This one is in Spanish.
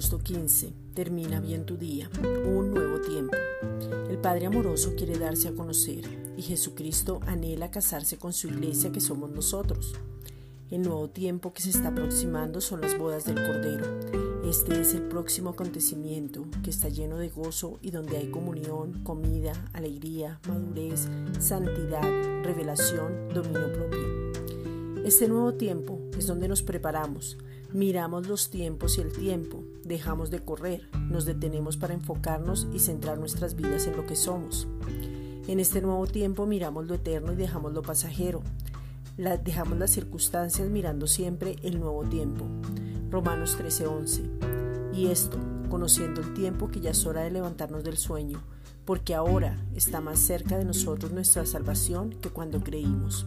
15. Termina bien tu día. Un nuevo tiempo. El Padre amoroso quiere darse a conocer y Jesucristo anhela casarse con su iglesia que somos nosotros. El nuevo tiempo que se está aproximando son las bodas del Cordero. Este es el próximo acontecimiento que está lleno de gozo y donde hay comunión, comida, alegría, madurez, santidad, revelación, dominio propio. Este nuevo tiempo es donde nos preparamos, miramos los tiempos y el tiempo, dejamos de correr, nos detenemos para enfocarnos y centrar nuestras vidas en lo que somos. En este nuevo tiempo miramos lo eterno y dejamos lo pasajero dejamos las circunstancias mirando siempre el nuevo tiempo. Romanos 13:11. Y esto, conociendo el tiempo que ya es hora de levantarnos del sueño, porque ahora está más cerca de nosotros nuestra salvación que cuando creímos.